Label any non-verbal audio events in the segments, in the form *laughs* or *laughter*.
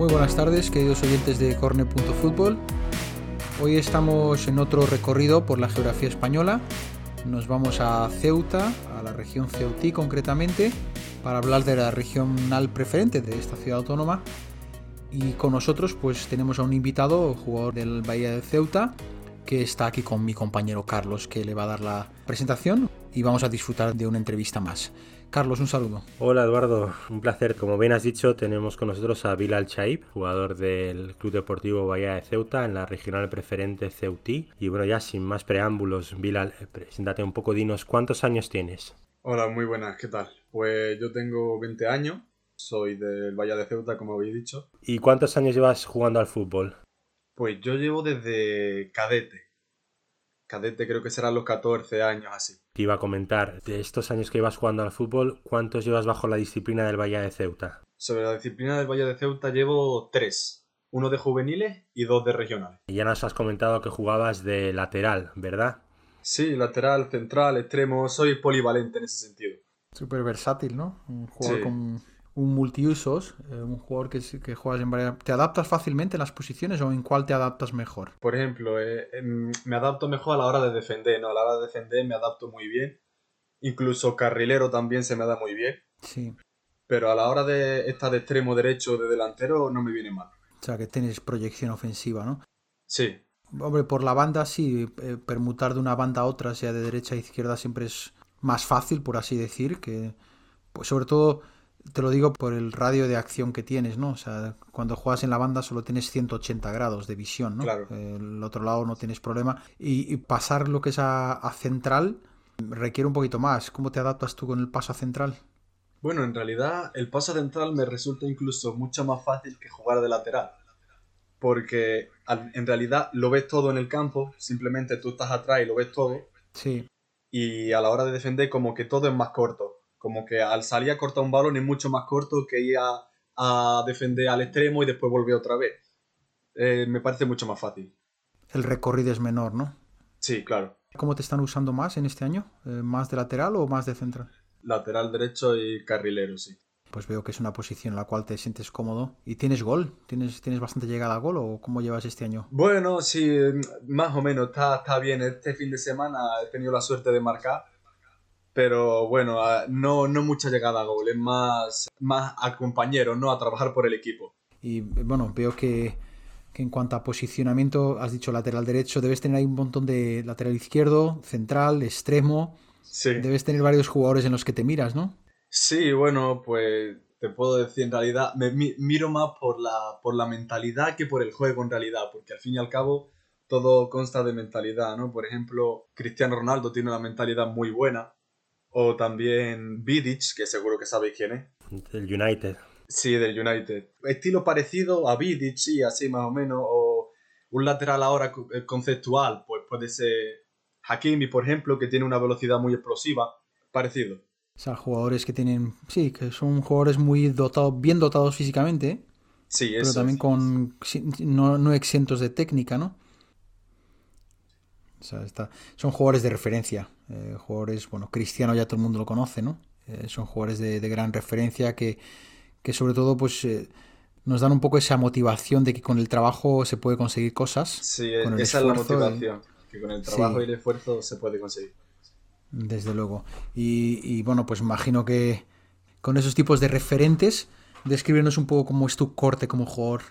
Muy buenas tardes, queridos oyentes de Corne.Fútbol. Hoy estamos en otro recorrido por la geografía española. Nos vamos a Ceuta, a la región Ceutí concretamente, para hablar de la regional preferente de esta ciudad autónoma. Y con nosotros pues tenemos a un invitado, jugador del Bahía de Ceuta, que está aquí con mi compañero Carlos, que le va a dar la presentación y vamos a disfrutar de una entrevista más. Carlos, un saludo. Hola Eduardo, un placer. Como bien has dicho, tenemos con nosotros a Bilal Chaib, jugador del Club Deportivo Bahía de Ceuta en la regional preferente Ceutí. Y bueno, ya sin más preámbulos, Bilal, eh, preséntate un poco, dinos, ¿cuántos años tienes? Hola, muy buenas, ¿qué tal? Pues yo tengo 20 años, soy del Bahía de Ceuta, como habéis dicho. ¿Y cuántos años llevas jugando al fútbol? Pues yo llevo desde cadete, cadete creo que serán los 14 años así. Te iba a comentar, de estos años que llevas jugando al fútbol, ¿cuántos llevas bajo la disciplina del Valle de Ceuta? Sobre la disciplina del Valle de Ceuta llevo tres. Uno de juveniles y dos de regionales. Y ya nos has comentado que jugabas de lateral, ¿verdad? Sí, lateral, central, extremo, soy polivalente en ese sentido. Súper versátil, ¿no? Un jugador con un multiusos, eh, un jugador que, que juegas en varias... ¿Te adaptas fácilmente en las posiciones o en cuál te adaptas mejor? Por ejemplo, eh, em, me adapto mejor a la hora de defender, ¿no? A la hora de defender me adapto muy bien. Incluso carrilero también se me da muy bien. Sí. Pero a la hora de estar de extremo derecho o de delantero no me viene mal. O sea, que tienes proyección ofensiva, ¿no? Sí. Hombre, por la banda sí, eh, permutar de una banda a otra, sea de derecha a izquierda, siempre es más fácil, por así decir, que pues sobre todo te lo digo por el radio de acción que tienes, ¿no? O sea, cuando juegas en la banda solo tienes 180 grados de visión, ¿no? Claro. El otro lado no tienes problema. Y, pasar lo que es a, central requiere un poquito más. ¿Cómo te adaptas tú con el paso a central? Bueno, en realidad el paso a central me resulta incluso mucho más fácil que jugar de lateral. Porque en realidad lo ves todo en el campo, simplemente tú estás atrás y lo ves todo. Sí. Y a la hora de defender como que todo es más corto como que al salir a cortar un balón es mucho más corto que ir a, defender al extremo y después volver otra vez. Eh, me parece mucho más fácil. El recorrido es menor, ¿no? Sí, claro. ¿Cómo te están usando más en este año? Eh, ¿Más de lateral o más de central? Lateral derecho y carrilero, sí. Pues veo que es una posición en la cual te sientes cómodo. ¿Y tienes gol? ¿Tienes, tienes bastante llegada a gol o cómo llevas este año? Bueno, sí, más o menos, está, está bien. Este fin de semana he tenido la suerte de marcar pero bueno, no, no mucha llegada a gol, es más, más a compañeros, no a trabajar por el equipo. Y bueno, veo que, en cuanto a posicionamiento, has dicho lateral derecho, debes tener ahí un montón de lateral izquierdo, central, extremo. Sí. Debes tener varios jugadores en los que te miras, ¿no? Sí, bueno, pues te puedo decir en realidad, me miro más por la, por la mentalidad que por el juego en realidad, porque al fin y al cabo todo consta de mentalidad, ¿no? Por ejemplo, Cristiano Ronaldo tiene una mentalidad muy buena, o también Vidic, que seguro que sabéis quién es. Del United. Sí, del United. Estilo parecido a Vidic, sí, así más o menos. O un lateral ahora eh, conceptual, pues puede ser Hakimi, por ejemplo, que tiene una velocidad muy explosiva. Parecido. O sea, jugadores que tienen. Sí, que son jugadores muy dotados, bien dotados físicamente. Sí, eso. Pero también con. No, no exentos de técnica, ¿no? Son jugadores de referencia. Eh, jugadores, bueno, Cristiano ya todo el mundo lo conoce, ¿no? Eh, son jugadores de, gran referencia que, sobre todo pues eh, nos dan un poco esa motivación de que con el trabajo se puede conseguir cosas. Sí, esa es la motivación, que con el trabajo y el esfuerzo se puede conseguir. Desde luego. Y, y, bueno, pues imagino que con esos tipos de referentes, describirnos un poco cómo es tu corte como jugador.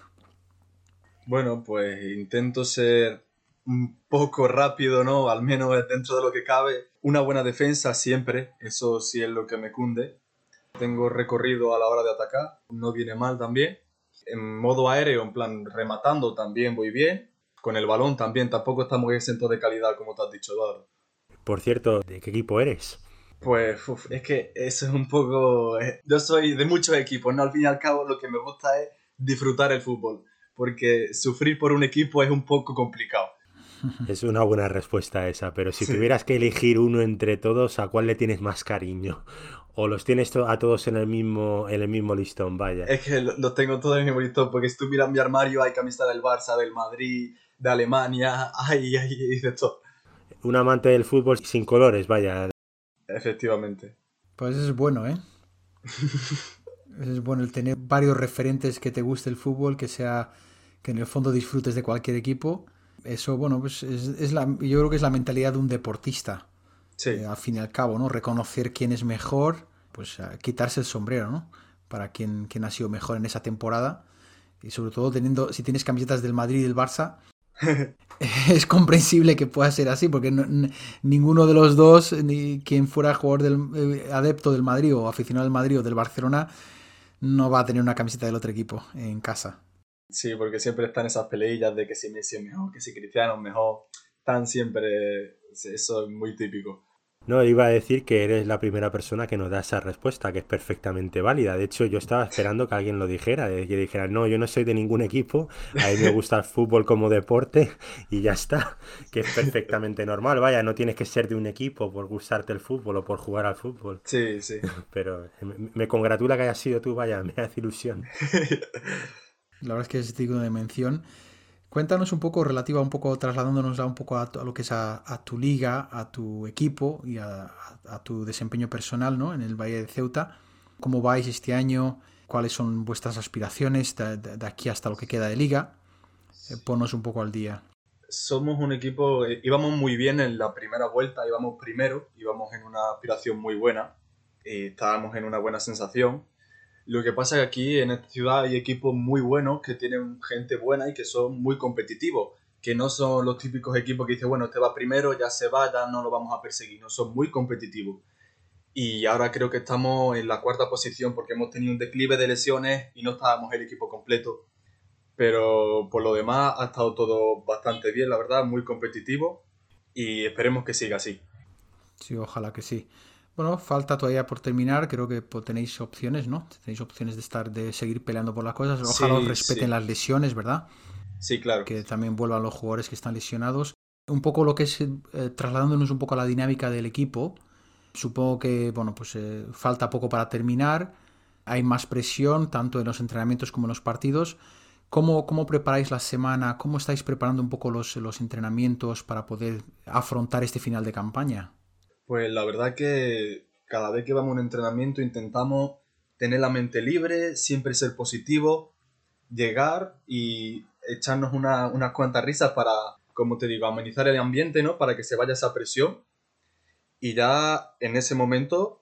Bueno, pues intento ser un poco rápido, ¿no? Al menos dentro de lo que cabe. Una buena defensa siempre, eso sí es lo que me cunde. Tengo recorrido a la hora de atacar, no viene mal también. En modo aéreo, en plan rematando también voy bien. Con el balón también tampoco está muy exento de calidad, como te has dicho, Eduardo. Por cierto, ¿de qué equipo eres? Pues es que eso es un poco... Eh, yo soy de muchos equipos, ¿no? Al fin y al cabo lo que me gusta es disfrutar el fútbol, porque sufrir por un equipo es un poco complicado. Es una buena respuesta esa, pero si tuvieras que elegir uno entre todos, ¿a cuál le tienes más cariño? ¿O los tienes a todos en el mismo, en el mismo listón? Vaya. Es que los tengo todos en el mismo listón, porque si tú miras mi armario hay camiseta del Barça, del Madrid, de Alemania, *laughs* hay, hay de todo. Un amante del fútbol sin colores, vaya. Efectivamente. Pues es bueno, ¿eh? *laughs* Es bueno el tener varios referentes que te guste el fútbol, que sea que en el fondo disfrutes de cualquier equipo. Eso, bueno, pues es, la, yo creo que es la mentalidad de un deportista. Sí. Eh, al fin y al cabo, ¿no? Reconocer quién es mejor, pues quitarse el sombrero, ¿no? Para quién, quién ha sido mejor en esa temporada. Y sobre todo teniendo, si tienes camisetas del Madrid y del Barça, *laughs* es comprensible que pueda ser así, porque ninguno de los dos, ni quien fuera jugador del eh, adepto del Madrid o aficionado del Madrid o del Barcelona, no va a tener una camiseta del otro equipo en casa. Sí, porque siempre están esas peleillas de que si Messi es mejor, que si Cristiano es mejor. Están siempre. Eso es muy típico. No, iba a decir que eres la primera persona que nos da esa respuesta, que es perfectamente válida. De hecho, yo estaba esperando que alguien lo dijera, que dijera, no, yo no soy de ningún equipo, a mí me gusta el fútbol como deporte y ya está, que es perfectamente normal. Vaya, no tienes que ser de un equipo por gustarte el fútbol o por jugar al fútbol. Sí, sí. *laughs* Pero me congratula que hayas sido tú, vaya, me hace ilusión. *laughs* La verdad es que es digno de mención. Cuéntanos un poco, relativa un poco, trasladándonos un poco a, lo que es a, tu liga, a tu equipo y a, tu desempeño personal ¿no? en el Valle de Ceuta. ¿Cómo vais este año? ¿Cuáles son vuestras aspiraciones de, aquí hasta lo que queda de liga? Eh, un poco al día. Somos un equipo, eh, íbamos muy bien en la primera vuelta, íbamos primero, íbamos en una aspiración muy buena, y estábamos en una buena sensación lo que pasa es que aquí en esta ciudad hay equipos muy buenos que tienen gente buena y que son muy competitivos, que no son los típicos equipos que dicen, bueno, este va primero, ya se va, ya no lo vamos a perseguir, no, son muy competitivos. Y ahora creo que estamos en la cuarta posición porque hemos tenido un declive de lesiones y no estábamos el equipo completo. Pero por lo demás ha estado todo bastante bien, la verdad, muy competitivo y esperemos que siga así. Sí, ojalá que sí. Bueno, falta todavía por terminar. Creo que tenéis opciones, ¿no? Tenéis opciones de estar, de seguir peleando por las cosas. Ojalá os respeten las lesiones, ¿verdad? Sí, claro. Que también vuelvan los jugadores que están lesionados. Un poco lo que es, eh, trasladándonos un poco a la dinámica del equipo. Supongo que, bueno, pues eh, falta poco para terminar. Hay más presión, tanto en los entrenamientos como en los partidos. ¿Cómo, ¿Cómo, preparáis la semana? ¿Cómo estáis preparando un poco los, los entrenamientos para poder afrontar este final de campaña? Pues la verdad que cada vez que vamos a un entrenamiento intentamos tener la mente libre, siempre ser positivo, llegar y echarnos unas cuantas risas para, como te digo, amenizar el ambiente, ¿no? Para que se vaya esa presión. Y ya en ese momento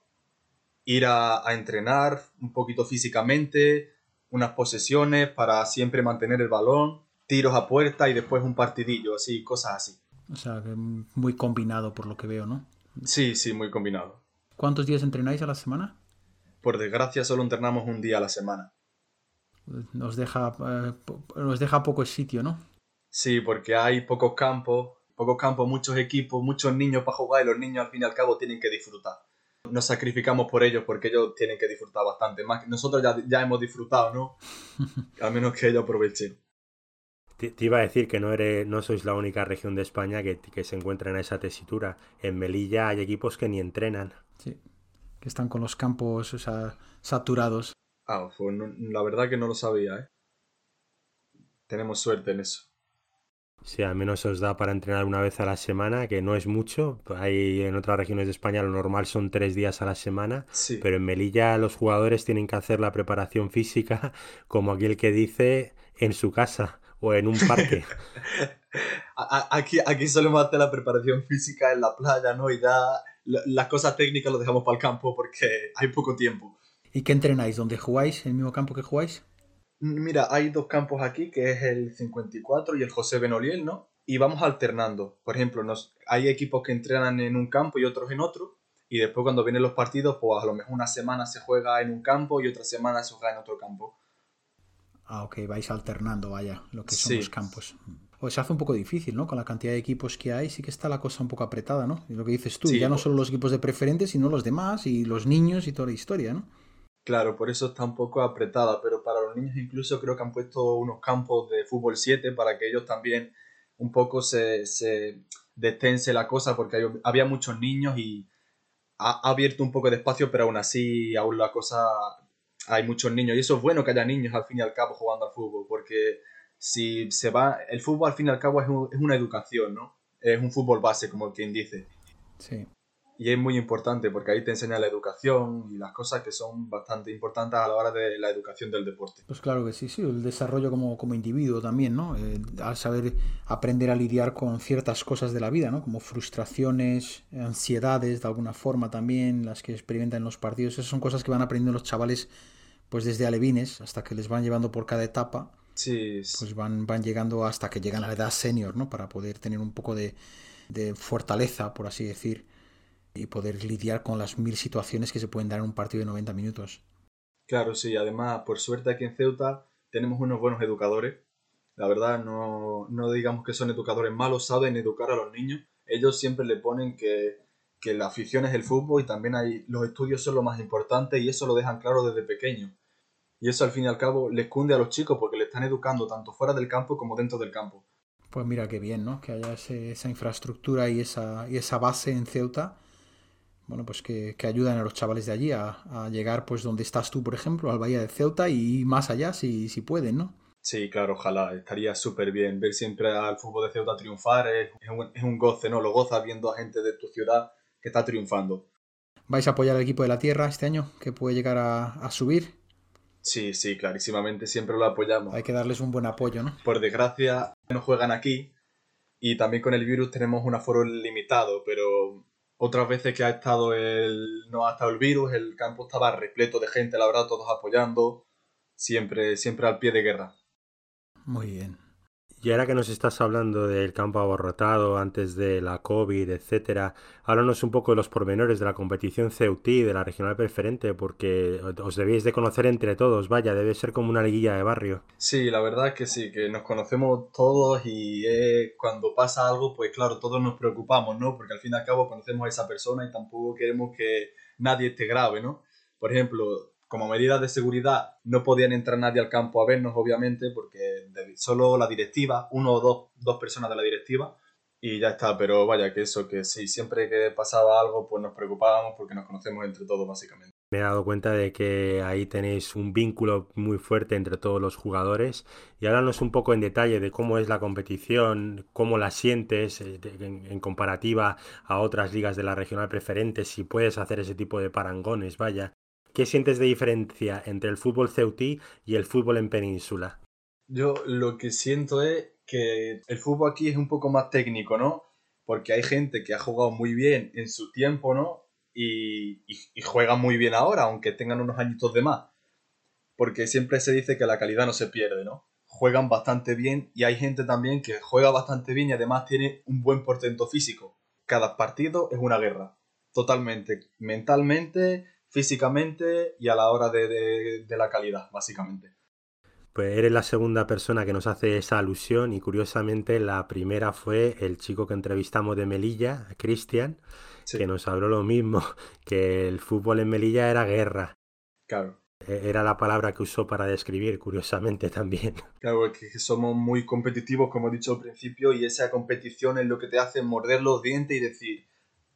ir a, a entrenar un poquito físicamente, unas posesiones para siempre mantener el balón, tiros a puerta y después un partidillo, así, cosas así. O sea, muy combinado por lo que veo, ¿no? Sí, sí, muy combinado. ¿Cuántos días entrenáis a la semana? Por desgracia solo entrenamos un día a la semana. Nos deja, eh, nos deja poco sitio, ¿no? Sí, porque hay pocos campos, pocos campos, muchos equipos, muchos niños para jugar y los niños al fin y al cabo tienen que disfrutar. Nos sacrificamos por ellos porque ellos tienen que disfrutar bastante más. Nosotros ya, ya hemos disfrutado, ¿no? *laughs* a menos que ellos aprovechen. Te, iba a decir que no, eres, no sois la única región de España que, se encuentra en esa tesitura. En Melilla hay equipos que ni entrenan. Sí, que están con los campos saturados. Ah, pues la verdad que no lo sabía, ¿eh? Tenemos suerte en eso. Sí, al menos os da para entrenar una vez a la semana, que no es mucho. Hay en otras regiones de España lo normal son tres días a la semana, sí. pero en Melilla los jugadores tienen que hacer la preparación física, *laughs* como aquel que dice, en su casa o en un parque. *laughs* aquí, aquí solemos hacer la preparación física en la playa, ¿no? Y ya las cosas técnicas lo dejamos para el campo porque hay poco tiempo. ¿Y qué entrenáis? ¿Dónde jugáis? ¿En el mismo campo que jugáis? Mira, hay dos campos aquí, que es el 54 y el José Benoliel, ¿no? Y vamos alternando. Por ejemplo, nos, hay equipos que entrenan en un campo y otros en otro. Y después cuando vienen los partidos, pues a lo mejor una semana se juega en un campo y otra semana se juega en otro campo. Ah, ok, vais alternando, vaya, lo que son los campos. Pues se hace un poco difícil, ¿no? Con la cantidad de equipos que hay, sí que está la cosa un poco apretada, ¿no? Y lo que dices tú, ya no solo los equipos de preferentes, sino los demás y los niños y toda la historia, ¿no? Claro, por eso está un poco apretada, pero para los niños incluso creo que han puesto unos campos de fútbol 7 para que ellos también un poco se, se detense la cosa, porque había muchos niños y ha abierto un poco de espacio, pero aún así aún la cosa hay muchos niños y eso es bueno que haya niños al fin y al cabo jugando al fútbol, porque si se va, el fútbol al fin y al cabo es, una educación, ¿no? Es un fútbol base, como quien dice. Sí. y es muy importante porque ahí te enseña la educación y las cosas que son bastante importantes a la hora de la educación del deporte. Pues claro que sí, sí, el desarrollo como, como individuo también, ¿no? Eh, al saber aprender a lidiar con ciertas cosas de la vida, ¿no? Como frustraciones, ansiedades de alguna forma también, las que experimentan en los partidos, esas son cosas que van aprendiendo los chavales pues desde alevines hasta que les van llevando por cada etapa. Sí. Pues van, van llegando hasta que llegan a la edad senior, ¿no? Para poder tener un poco de, de fortaleza, por así decir y poder lidiar con las mil situaciones que se pueden dar en un partido de 90 minutos. Claro, sí, además, por suerte aquí en Ceuta tenemos unos buenos educadores. La verdad, no, no digamos que son educadores malos, saben educar a los niños. Ellos siempre le ponen que, que la afición es el fútbol y también hay, los estudios son lo más importante y eso lo dejan claro desde pequeño. Y eso al fin y al cabo les cunde a los chicos porque le están educando tanto fuera del campo como dentro del campo. Pues mira qué bien, ¿no? Que haya esa infraestructura y esa, y esa base en Ceuta bueno, pues que, ayudan a los chavales de allí a, llegar pues donde estás tú, por ejemplo, al Bahía de Ceuta y más allá si, si pueden, ¿no? Sí, claro, ojalá, estaría súper bien ver siempre al fútbol de Ceuta triunfar, es, un, es un goce, ¿no? Lo gozas viendo a gente de tu ciudad que está triunfando. ¿Vais a apoyar al equipo de la tierra este año, que puede llegar a, a subir? Sí, sí, clarísimamente, siempre lo apoyamos. Hay que darles un buen apoyo, ¿no? Por desgracia, no juegan aquí y también con el virus tenemos un aforo limitado, pero otras veces que ha estado el, no ha estado el virus, el campo estaba repleto de gente, la verdad, todos apoyando, siempre, siempre al pie de guerra. Muy bien. Y ahora que nos estás hablando del campo aborrotado antes de la COVID, etcétera, háblanos un poco de los pormenores de la competición CEUTI, de la regional preferente, porque os debéis de conocer entre todos, vaya, debe ser como una liguilla de barrio. Sí, la verdad es que sí, que nos conocemos todos y cuando pasa algo, pues claro, todos nos preocupamos, ¿no? Porque al fin y al cabo conocemos a esa persona y tampoco queremos que nadie esté grave, ¿no? Por ejemplo, como medida de seguridad no podían entrar nadie al campo a vernos, obviamente, porque solo la directiva, uno o dos, dos personas de la directiva, y ya está. Pero vaya, que eso, que si siempre que pasaba algo, pues nos preocupábamos porque nos conocemos entre todos, básicamente. Me he dado cuenta de que ahí tenéis un vínculo muy fuerte entre todos los jugadores y háblanos un poco en detalle de cómo es la competición, cómo la sientes eh, en, comparativa a otras ligas de la regional preferente, si puedes hacer ese tipo de parangones, vaya. ¿Qué sientes de diferencia entre el fútbol ceutí y el fútbol en península? Yo lo que siento es que el fútbol aquí es un poco más técnico, ¿no? Porque hay gente que ha jugado muy bien en su tiempo, ¿no? Y, juega muy bien ahora, aunque tengan unos añitos de más. Porque siempre se dice que la calidad no se pierde, ¿no? Juegan bastante bien y hay gente también que juega bastante bien y además tiene un buen portento físico. Cada partido es una guerra. Totalmente. Mentalmente, físicamente y a la hora de, la calidad, básicamente. Pues eres la segunda persona que nos hace esa alusión y curiosamente la primera fue el chico que entrevistamos de Melilla, Cristian, que nos habló lo mismo, *laughs* que el fútbol en Melilla era guerra. Claro. E, era la palabra que usó para describir, curiosamente *laughs* también. Claro, es que somos muy competitivos, como he dicho al principio, y esa competición es lo que te hace morder los dientes y decir,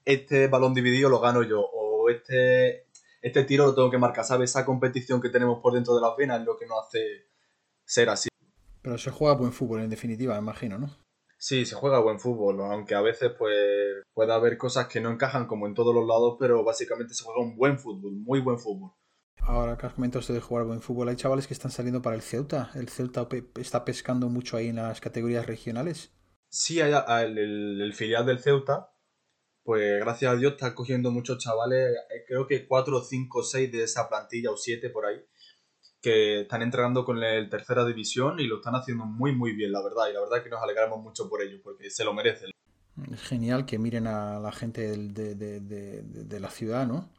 este balón dividido lo gano yo, o este, este tiro lo tengo que marcar, ¿sabes? Esa competición que tenemos por dentro de las venas es lo que nos hace ser así. Pero se juega buen fútbol, en definitiva, me imagino, ¿no? Sí, se juega buen fútbol, aunque a veces pues puede haber cosas que no encajan como en todos los lados, pero básicamente se juega un buen fútbol, muy buen fútbol. Ahora que has comentado esto de jugar buen fútbol, hay chavales que están saliendo para el Ceuta. ¿El Ceuta está pescando mucho ahí en las categorías regionales? Sí, hay el filial del Ceuta pues gracias a Dios está cogiendo muchos chavales, eh, creo que 4, 5, 6 de esa plantilla o 7 por ahí, que están entrenando con la tercera división y lo están haciendo muy muy bien, la verdad, y la verdad que nos alegramos mucho por ello, porque se lo merecen. Es genial que miren a la gente de, de, de, de la ciudad, ¿no?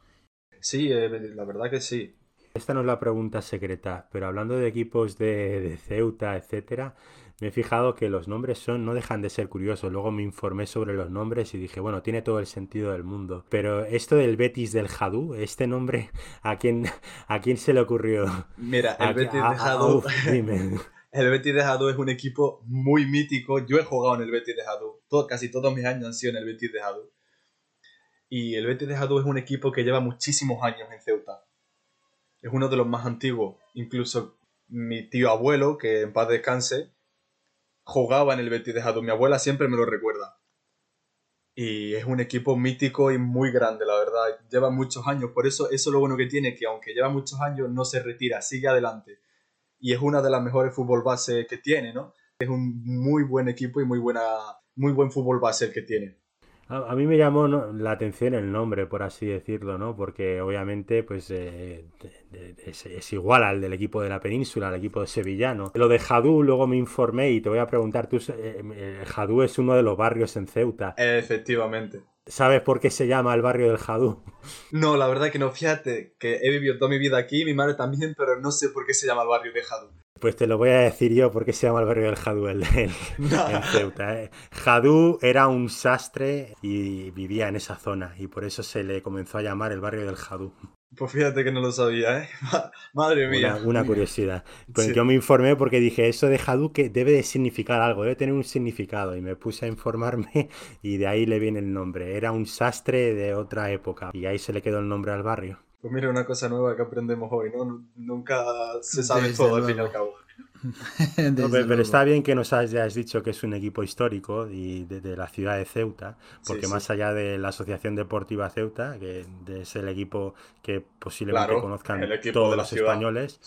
Sí, eh, la verdad que sí. Esta no es la pregunta secreta, pero hablando de equipos de, Ceuta, etcétera, me he fijado que los nombres son, no dejan de ser curiosos. Luego me informé sobre los nombres y dije, bueno, tiene todo el sentido del mundo. Pero esto del Betis del Jadú, este nombre, ¿a quién, a quién se le ocurrió? Mira, el Betis de Jadú. *laughs* el Betis de Jadú es un equipo muy mítico. Yo he jugado en el Betis de Jadú. casi todos mis años han sido en el Betis de Jadú. Y el Betis de Jadú es un equipo que lleva muchísimos años en Ceuta es uno de los más antiguos. Incluso mi tío abuelo, que en paz descanse, jugaba en el Betis de Jadú. Mi abuela siempre me lo recuerda. y es un equipo mítico y muy grande, la verdad. Lleva muchos años, por eso eso es lo bueno que tiene, que aunque lleva muchos años no se retira, sigue adelante. Y es una de las mejores fútbol base que tiene, ¿no? Es un muy buen equipo y muy, buena, muy buen fútbol base el que tiene. A, mí me llamó la atención el nombre, por así decirlo, ¿no? Porque obviamente pues eh, es, igual al del equipo de la península, al equipo de sevillano. Lo de Jadú luego me informé y te voy a preguntar, tú, eh, eh, Jadú es uno de los barrios en Ceuta. Efectivamente. ¿Sabes por qué se llama el barrio del Jadú? *laughs* No, la verdad que no, fíjate que he vivido toda mi vida aquí, mi madre también, pero no sé por qué se llama el barrio de Jadú. Pues te lo voy a decir yo porque se llama el barrio del Jadú el, *laughs* en Ceuta. ¿eh? Jadú era un sastre y vivía en esa zona y por eso se le comenzó a llamar el barrio del Jadú. Pues fíjate que no lo sabía, ¿eh? *laughs* Madre mía. Una, curiosidad. Pues yo me informé porque dije, eso de Jadú que debe de significar algo, debe tener un significado. Y me puse a informarme *laughs* y de ahí le viene el nombre. Era un sastre de otra época y ahí se le quedó el nombre al barrio. Pues mira, una cosa nueva que aprendemos hoy, ¿no? Nunca se sabe todo al fin y al cabo. *laughs* pero está bien que nos hayas dicho que es un equipo histórico y de, la ciudad de Ceuta, porque más allá de la Asociación Deportiva Ceuta, que es el equipo que posiblemente conozcan todos los españoles,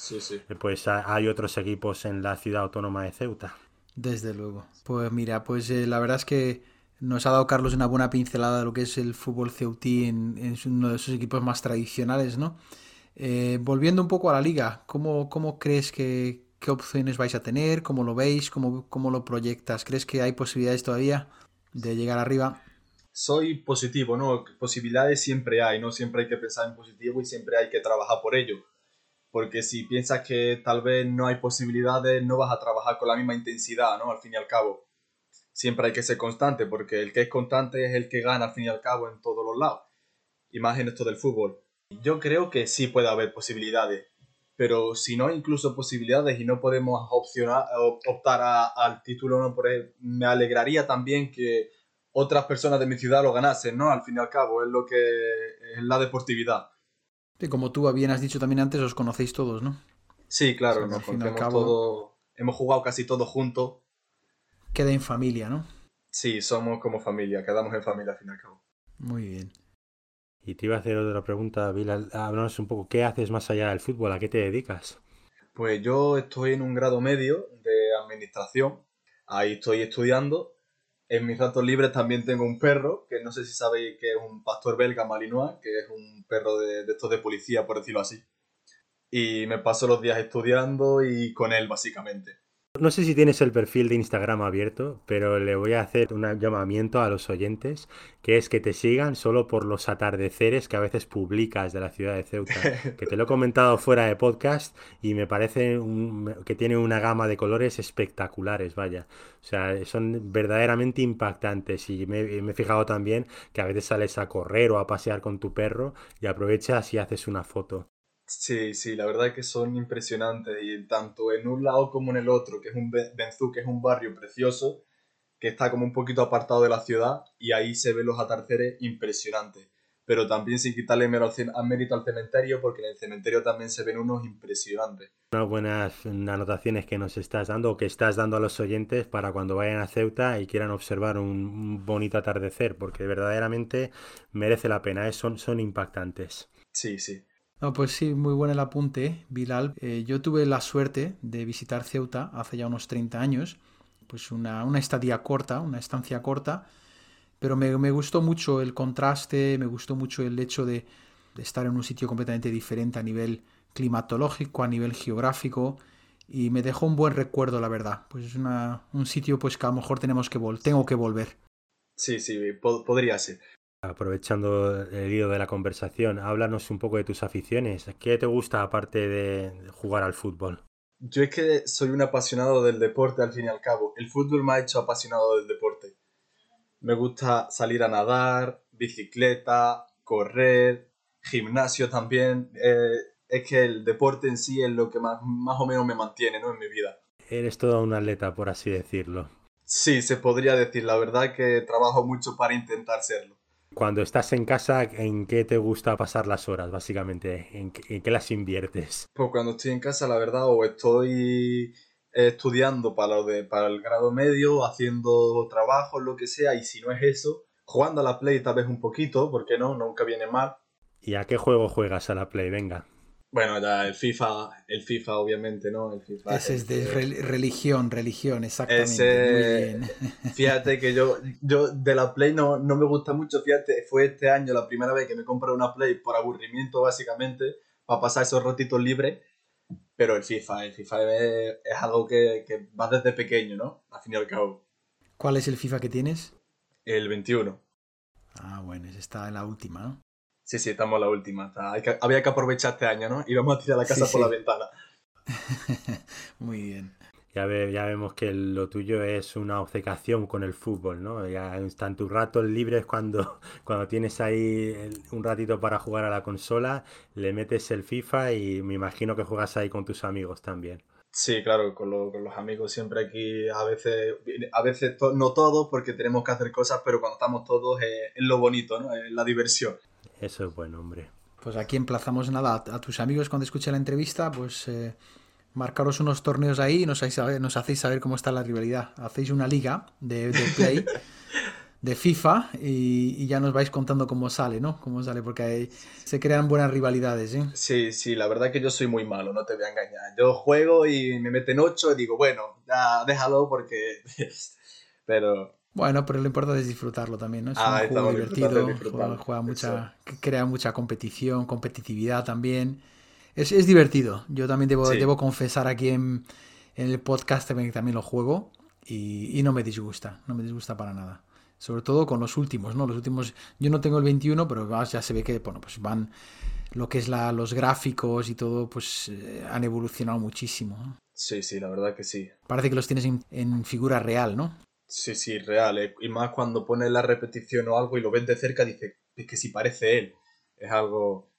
pues hay otros equipos en la ciudad autónoma de Ceuta. Desde luego. Pues mira, pues eh, la verdad es que nos ha dado Carlos una buena pincelada de lo que es el fútbol ceutí en, uno de esos equipos más tradicionales, ¿no? Eh, volviendo un poco a la liga, ¿cómo, cómo crees que qué opciones vais a tener? ¿Cómo lo veis? ¿Cómo, ¿Cómo lo proyectas? ¿Crees que hay posibilidades todavía de llegar arriba? Soy positivo, ¿no? Posibilidades siempre hay, ¿no? Siempre hay que pensar en positivo y siempre hay que trabajar por ello. Porque si piensas que tal vez no hay posibilidades, no vas a trabajar con la misma intensidad, ¿no? Al fin y al cabo siempre hay que ser constante, porque el que es constante es el que gana al fin y al cabo en todos los lados. Y más en esto del fútbol. Yo creo que sí puede haber posibilidades, pero si no hay incluso posibilidades y no podemos opcionar, optar al título, no, por me alegraría también que otras personas de mi ciudad lo ganasen, ¿no? Al fin y al cabo, es lo que es la deportividad. Y como tú bien has dicho también antes, os conocéis todos, ¿no? Sí, claro, nos todos, hemos jugado casi todos juntos queda en familia, ¿no? Sí, somos como familia, quedamos en familia al fin y al cabo. Muy bien. Y te iba a hacer otra pregunta, Bill. Háblanos un poco, ¿qué haces más allá del fútbol? ¿A qué te dedicas? Pues yo estoy en un grado medio de administración. Ahí estoy estudiando. En mis ratos libres también tengo un perro, que no sé si sabéis que es un pastor belga malinois, que es un perro de, de estos de policía, por decirlo así. Y me paso los días estudiando y con él, básicamente. No sé si tienes el perfil de Instagram abierto, pero le voy a hacer un llamamiento a los oyentes, que es que te sigan solo por los atardeceres que a veces publicas de la ciudad de Ceuta. *laughs* Que te lo he comentado fuera de podcast y me parece que tiene una gama de colores espectaculares, vaya. O sea, son verdaderamente impactantes y me, me he fijado también que a veces sales a correr o a pasear con tu perro y aprovechas y haces una foto. Sí, sí, la verdad es que son impresionantes y tanto en un lado como en el otro, que es un Benzú, que es un barrio precioso, que está como un poquito apartado de la ciudad y ahí se ven los atardeceres impresionantes. Pero también sin quitarle mérito al cementerio, porque en el cementerio también se ven unos impresionantes. Unas buenas anotaciones que nos estás dando o que estás dando a los oyentes para cuando vayan a Ceuta y quieran observar un bonito atardecer, porque verdaderamente merece la pena, ¿eh? son, son impactantes. Sí, sí. No, pues sí, muy buen el apunte, Bilal. Eh, yo tuve la suerte de visitar Ceuta hace ya unos 30 años, pues una, estadía corta, una estancia corta, pero me, gustó mucho el contraste, me gustó mucho el hecho de, estar en un sitio completamente diferente a nivel climatológico, a nivel geográfico, y me dejó un buen recuerdo, la verdad. Pues es un sitio pues que a lo mejor tenemos que tengo que volver. Sí, sí, podría ser. Aprovechando el hilo de la conversación, háblanos un poco de tus aficiones. ¿Qué te gusta aparte de jugar al fútbol? Yo es que soy un apasionado del deporte al fin y al cabo. El fútbol me ha hecho apasionado del deporte. Me gusta salir a nadar, bicicleta, correr, gimnasio también. Eh, es que el deporte en sí es lo que más, más o menos me mantiene ¿no? en mi vida. Eres todo un atleta, por así decirlo. Sí, se podría decir. La verdad que trabajo mucho para intentar serlo. Cuando estás en casa, ¿en qué te gusta pasar las horas, básicamente? ¿En qué, las inviertes? Pues cuando estoy en casa, la verdad, o estoy estudiando para, lo de, para el grado medio, haciendo trabajo, lo que sea, y si no es eso, Jugando a la Play tal vez un poquito, porque no, nunca viene mal. ¿Y a qué juego juegas a la Play? Venga. Bueno, ya el FIFA, el FIFA obviamente, ¿no? El FIFA. Ese es de religión, religión, exactamente. *laughs* Fíjate que yo, yo de la Play no, no me gusta mucho, fíjate, fue este año la primera vez que me compré una Play por aburrimiento básicamente, para pasar esos ratitos libres, pero el FIFA, el FIFA es, algo que, que va desde pequeño, ¿no? Al fin y al cabo. ¿Cuál es el FIFA que tienes? El 21. Ah, bueno, está en la última, ¿no? Sí, sí, estamos en la última. había que aprovechar este año, ¿no? Y vamos a tirar la casa por la ventana. *laughs* Muy bien. Ya, ya vemos que lo tuyo es una obcecación con el fútbol, ¿no? Ya están tus ratos libres cuando, *laughs* cuando tienes ahí un ratito para jugar a la consola, le metes el FIFA y me imagino que juegas ahí con tus amigos también. Sí, claro, con, los amigos siempre aquí, a veces, a veces no todos porque tenemos que hacer cosas, pero cuando estamos todos es, lo bonito, ¿no? Es la diversión. Eso es bueno, hombre. Pues aquí emplazamos nada a, tus amigos cuando escuchen la entrevista, pues eh, marcaros unos torneos ahí y nos hacéis, saber, nos hacéis saber cómo está la rivalidad. Hacéis una liga de, play. *laughs* de FIFA y, ya nos vais contando cómo sale, ¿no? Cómo sale, porque ahí se crean buenas rivalidades, ¿eh? Sí, sí, la verdad que yo soy muy malo, no te voy a engañar. Yo juego y me meten 8 y digo, bueno, ya déjalo porque... *laughs* Pero bueno, pero lo importante es disfrutarlo también, ¿no? Es ah, un juego divertido, juega, mucha, crea mucha competición, competitividad también. Es, divertido. Yo también debo, debo confesar aquí en, el podcast también, también lo juego y, no me disgusta, no me disgusta para nada. Sobre todo con los últimos, ¿no? Los últimos, yo no tengo el 21, pero ya se ve que, bueno, pues van, lo que es la, los gráficos y todo, pues eh, han evolucionado muchísimo. Sí, sí, la verdad que sí. Parece que los tienes en figura real, ¿no? Sí, sí, real. Eh. Y más cuando pone la repetición o algo y lo ven de cerca, dice, es que si parece él. Es algo...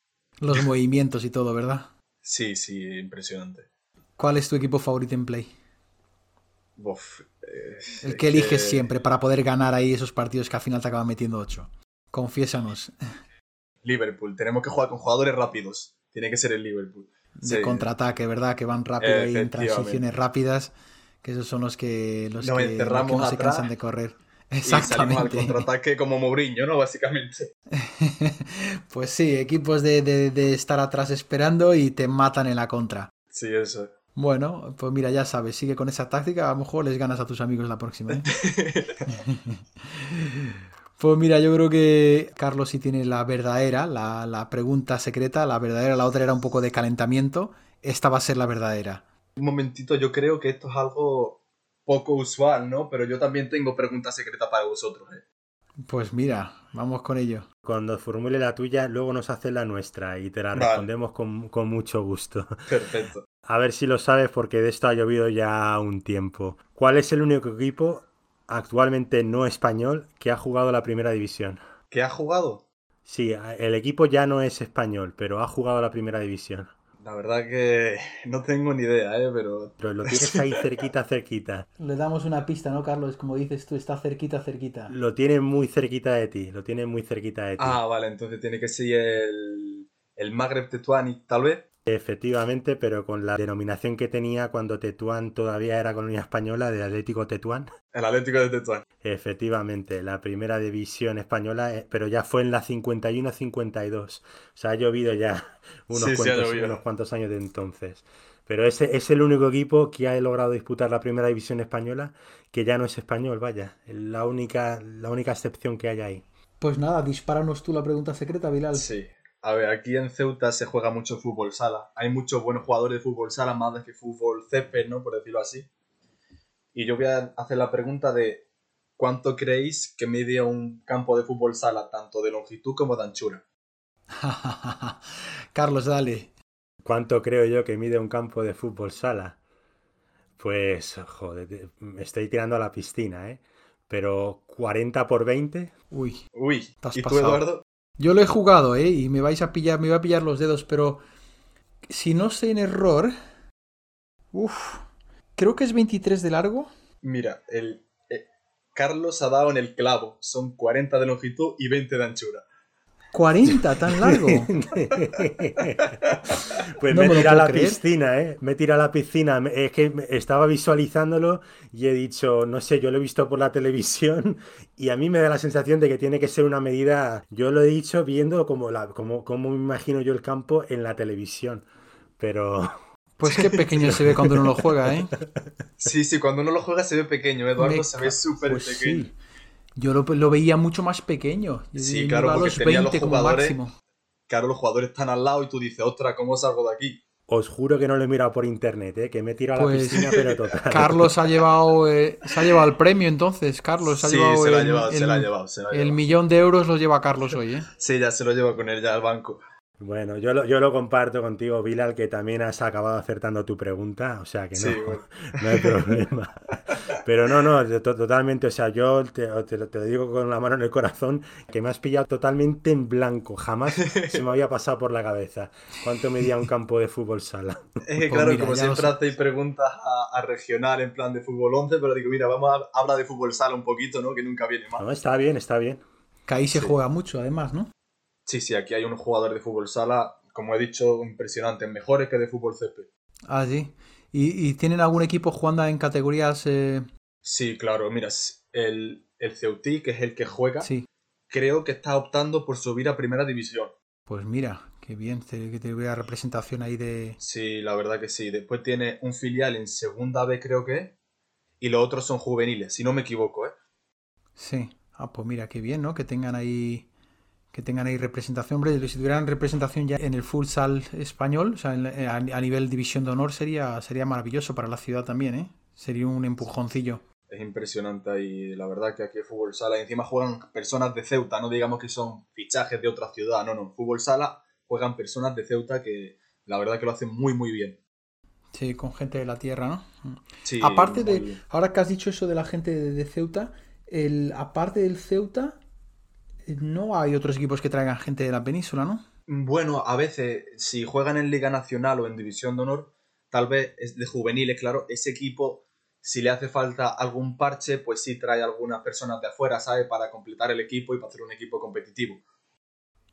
Los movimientos y todo, ¿verdad? Sí, sí, impresionante. ¿Cuál es tu equipo favorito en Play? Eh, el que eliges siempre para poder ganar ahí esos partidos que al final te acaban metiendo 8. Confiésanos. Liverpool. Tenemos que jugar con jugadores rápidos. Tiene que ser el Liverpool. De contraataque, ¿verdad? Que van rápido ahí en transiciones rápidas que esos son los que, los que, no se cansan de correr. Exactamente. Y salimos al contraataque como Mourinho, ¿no? Básicamente. *laughs* pues sí, equipos de, de, estar atrás esperando y te matan en la contra. Sí, eso. Bueno, pues mira, ya sabes, sigue con esa táctica, a lo mejor les ganas a tus amigos la próxima. ¿eh? *laughs* pues mira, yo creo que Carlos sí tiene la verdadera, la, la pregunta secreta, la verdadera, la otra era un poco de calentamiento, esta va a ser la verdadera un momentito, yo creo que esto es algo poco usual, ¿no? Pero yo también tengo preguntas secretas para vosotros, ¿eh? Pues mira, vamos con ello. Cuando formule la tuya, luego nos hace la nuestra y te la respondemos con, con, mucho gusto. Perfecto. *laughs* A ver si lo sabes porque de esto ha llovido ya un tiempo. ¿Cuál es el único equipo actualmente no español que ha jugado la primera división? ¿Que ha jugado? Sí, el equipo ya no es español, pero ha jugado la primera división. La verdad que *laughs* no tengo ni idea, ¿eh? Pero... Pero lo *laughs* tienes ahí cerquita, cerquita. Le damos una pista, ¿no, Carlos? Como dices tú, está cerquita, cerquita. Lo tiene muy cerquita de ti, lo tiene muy cerquita de ti. Ah, vale, entonces tiene que ser el, el Magreb Tetuani, tal vez. Efectivamente, pero con la denominación que tenía cuando Tetuán todavía era colonia española de Atlético Tetuán. *laughs* El Atlético de Tetuán. Efectivamente, la primera división española, eh, pero ya fue en la 51-52. O sea, ha llovido ya unos, cuantos, unos cuantos años de entonces. Pero ese es el único equipo que ha logrado disputar la primera división española que ya no es español, vaya. La única, la única excepción que hay ahí. Pues nada, dispáranos tú la pregunta secreta, Bilal. Sí. A ver, aquí en Ceuta se juega mucho fútbol sala. Hay muchos buenos jugadores de fútbol sala, más de que fútbol césped, ¿no? Por decirlo así. Y yo voy a hacer la pregunta de ¿cuánto creéis que mide un campo de fútbol sala, tanto de longitud como de anchura? *laughs* Carlos, dale. ¿Cuánto creo yo que mide un campo de fútbol sala? Pues, joder, me estoy tirando a la piscina, ¿eh? Pero 40 por 20. Uy. Uy. ¿Y tú, Eduardo? Yo lo he jugado, ¿eh? Y me vais a pillar, me va a pillar los dedos, pero si no estoy en error, Uf. creo que es 23 de largo. Mira, el eh, Carlos ha dado en el clavo. Son 40 de longitud y 20 de anchura. 40, tan largo. *laughs* pues me, tira a la piscina, ¿eh? Me tira a la piscina. Es que estaba visualizándolo y he dicho, no sé, yo lo he visto por la televisión y a mí me da la sensación de que tiene que ser una medida. Yo lo he dicho viendo como, la, como, como me imagino yo el campo en la televisión. Pero. Pues qué pequeño se ve cuando uno lo juega, ¿eh? Sí, sí, cuando uno lo juega se ve pequeño. Eduardo se ve súper pues pequeño. Yo lo, veía mucho más pequeño. sí, claro, porque los tenía los jugadores. Claro, los jugadores están al lado y tú dices, ostras, ¿cómo salgo de aquí? Os juro que no lo he mirado por internet, ¿eh? que me he tirado a la pues, piscina, pero *laughs* total. Carlos ha llevado, eh, se ha llevado el premio entonces, Carlos. Ha sí, llevado se lo ha llevado, se lo ha llevado. El millón de euros lo lleva Carlos hoy, ¿eh? *laughs* sí, ya se lo lleva con él ya al banco. Bueno, yo lo, yo lo comparto contigo, Bilal, que también has acabado acertando tu pregunta, o sea que no, *laughs* no hay problema. Pero no, no, totalmente, o sea, yo te, lo digo con la mano en el corazón, que me has pillado totalmente en blanco, jamás *laughs* se me había pasado por la cabeza cuánto medía un campo de fútbol sala. *laughs* Es que pues claro, como siempre hacéis preguntas a, regional en plan de fútbol 11, pero digo, mira, vamos a hablar de fútbol sala un poquito, ¿no? Que nunca viene más. No, está bien, está bien. Que ahí se juega mucho, además, ¿no? Sí, sí, aquí hay unos jugadores de fútbol sala, como he dicho, impresionantes, mejores que de fútbol CP. Ah, sí. ¿Y, tienen algún equipo jugando en categorías...? Eh? Sí, claro, mira, el, el Ceutí, que es el que juega, sí. creo que está optando por subir a primera división. Pues mira, qué bien, que te vea representación ahí de... Sí, la verdad que sí. Después tiene un filial en segunda B, creo que y los otros son juveniles, si no me equivoco, ¿eh? Sí. Ah, pues mira, qué bien, ¿no? Que tengan ahí que tengan ahí representación. Hombre, si tuvieran representación ya en el futsal español, o sea, a, nivel división de honor, sería, sería maravilloso para la ciudad también, ¿eh? Sería un empujoncillo. Es impresionante y la verdad que aquí el fútbol sala, y encima juegan personas de Ceuta, no digamos que son fichajes de otra ciudad, no, no, fútbol sala juegan personas de Ceuta que la verdad que lo hacen muy, muy bien. Sí, con gente de la tierra, ¿no? Sí, aparte de, ahora que has dicho eso de la gente de, Ceuta, el, aparte del Ceuta, no hay otros equipos que traigan gente de la península, ¿no? Bueno, a veces, si juegan en Liga Nacional o en División de Honor, tal vez es de juveniles, claro, ese equipo, si le hace falta algún parche, pues sí trae algunas personas de afuera, ¿sabes? Para completar el equipo y para hacer un equipo competitivo.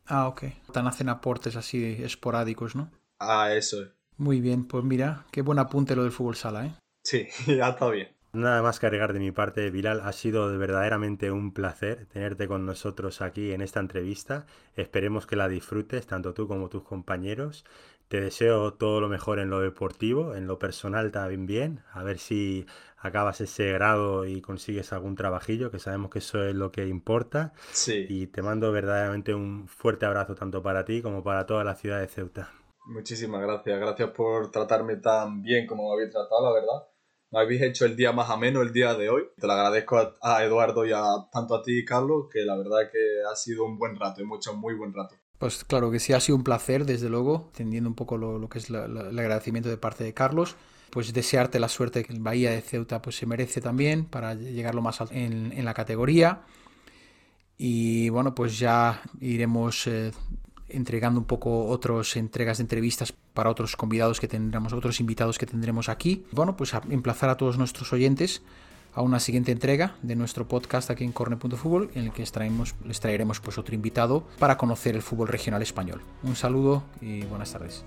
Ah, ok. Tan hacen aportes así esporádicos, ¿no? Ah, eso es. Muy bien, pues mira, qué buen apunte lo del fútbol sala, ¿eh? Sí, *laughs* ya está bien. Nada más que agregar de mi parte, Bilal, ha sido verdaderamente un placer tenerte con nosotros aquí en esta entrevista. Esperemos que la disfrutes, tanto tú como tus compañeros. Te deseo todo lo mejor en lo deportivo, en lo personal también bien. A ver si acabas ese grado y consigues algún trabajillo, que sabemos que eso es lo que importa. Sí. Y te mando verdaderamente un fuerte abrazo tanto para ti como para toda la ciudad de Ceuta. Muchísimas gracias. Gracias por tratarme tan bien como me habéis tratado, la verdad me habéis hecho el día más ameno el día de hoy. Te lo agradezco a, Eduardo y a tanto a ti, Carlos, que la verdad que ha sido un buen rato, mucho, muy buen rato. Pues claro que sí, ha sido un placer, desde luego, entendiendo un poco lo, que es el agradecimiento de parte de Carlos. Pues desearte la suerte que el Bahía de Ceuta pues, se merece también para llegar lo más alto en, la categoría. Y bueno, pues ya iremos eh, entregando un poco otras entregas de entrevistas para otros convidados que tendremos, otros invitados que tendremos aquí. Bueno, pues a emplazar a todos nuestros oyentes a una siguiente entrega de nuestro podcast aquí en Corne.fútbol, en el que les traeremos pues otro invitado para conocer el fútbol regional español. Un saludo y buenas tardes.